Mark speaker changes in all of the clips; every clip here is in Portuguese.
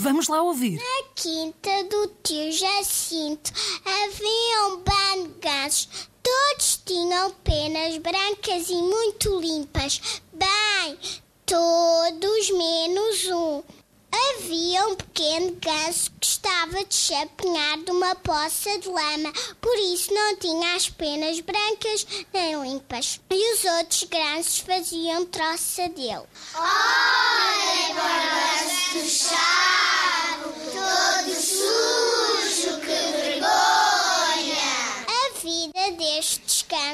Speaker 1: Vamos lá ouvir.
Speaker 2: Na quinta do tio Jacinto havia um bando de gansos. Todos tinham penas brancas e muito limpas. Bem, todos menos um. Havia um pequeno ganso que estava de chapinhar de uma poça de lama, por isso não tinha as penas brancas nem limpas. E os outros gansos faziam troça dele. Olha para o chato,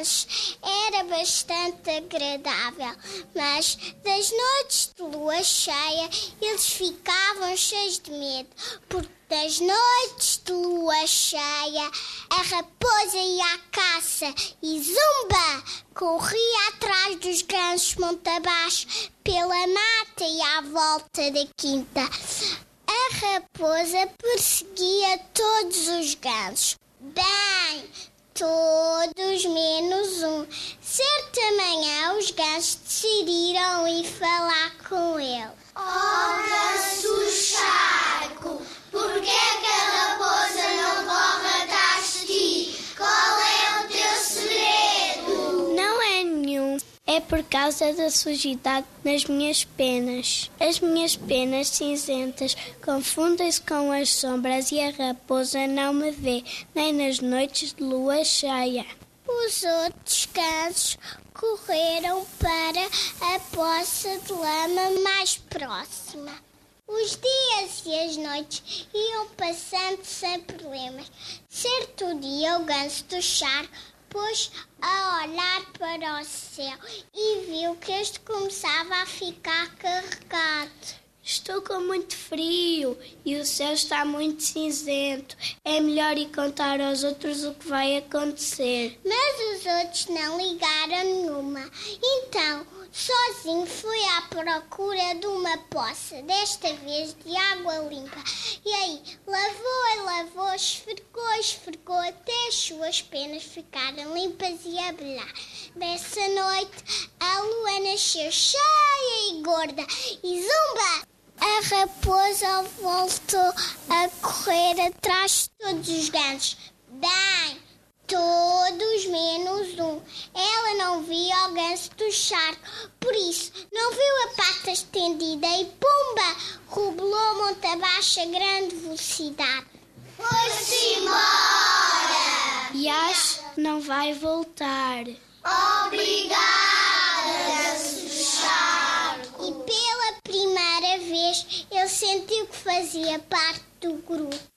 Speaker 2: gansos era bastante agradável, mas das noites de lua cheia eles ficavam cheios de medo, porque das noites de lua cheia a raposa ia à caça e zumba corria atrás dos gansos monte abaixo pela mata e à volta da quinta. A raposa perseguia todos os gansos. Bem, todos menos um. Certa manhã os gansos decidiram ir falar com ele. Oh, É
Speaker 3: por causa da sujidade nas minhas penas. As minhas penas cinzentas confundem-se com as sombras e a raposa não me vê, nem nas noites de lua cheia.
Speaker 2: Os outros gansos correram para a poça de lama mais próxima. Os dias e as noites iam passando sem problemas. Certo dia, o ganso do charco pôs a olhar para o céu e viu que este começava a ficar carregado.
Speaker 3: Estou com muito frio e o céu está muito cinzento. É melhor ir contar aos outros o que vai acontecer.
Speaker 2: Mas os outros não ligaram nenhuma. Então, sozinho foi à procura de uma poça, desta vez de água limpa. E aí, lavou e lavou, esfregou, esfregou, até as suas penas ficaram limpas e a brilhar. Dessa noite, a lua nasceu cheia e gorda e zumba! A raposa voltou a correr atrás de todos os gansos. Bem, do charco, por isso não viu a pata estendida e pumba! Rubulou monte abaixo a grande velocidade. Foi-se embora!
Speaker 3: E acho que não vai voltar.
Speaker 2: Obrigada, charco! E pela primeira vez ele sentiu que fazia parte do grupo.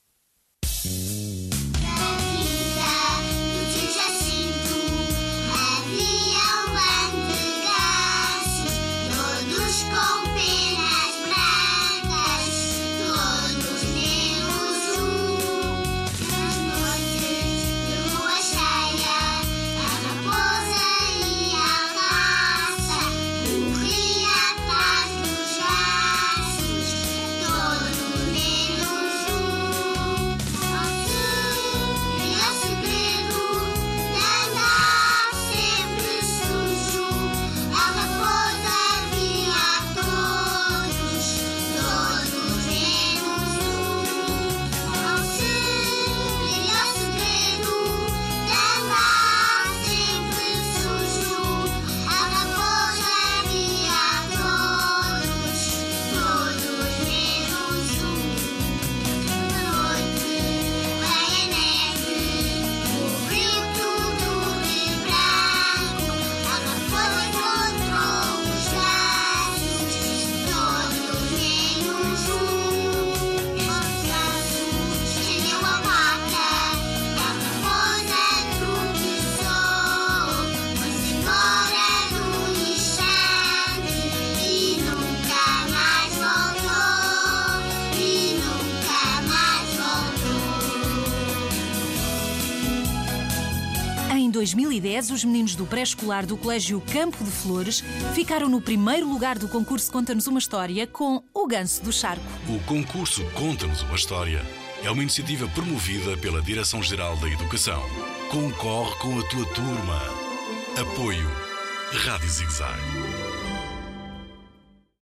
Speaker 1: 2010, os meninos do pré-escolar do Colégio Campo de Flores ficaram no primeiro lugar do concurso Conta-nos uma História com O Ganso do Charco.
Speaker 4: O concurso Conta-nos uma História é uma iniciativa promovida pela Direção-Geral da Educação. Concorre com a tua turma. Apoio Rádio Zigzag.